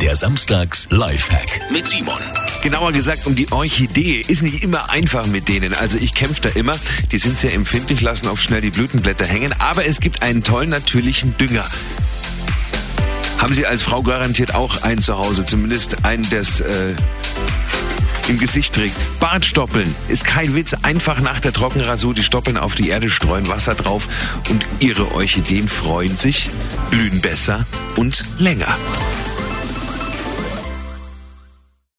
Der Samstags Lifehack mit Simon. Genauer gesagt um die Orchidee. Ist nicht immer einfach mit denen. Also ich kämpfe da immer. Die sind sehr empfindlich, lassen oft schnell die Blütenblätter hängen. Aber es gibt einen tollen natürlichen Dünger. Haben Sie als Frau garantiert auch einen zu Hause. Zumindest einen, das äh, im Gesicht trägt. Bartstoppeln ist kein Witz. Einfach nach der Trockenrasur die Stoppeln auf die Erde streuen, Wasser drauf und Ihre Orchideen freuen sich, blühen besser und länger.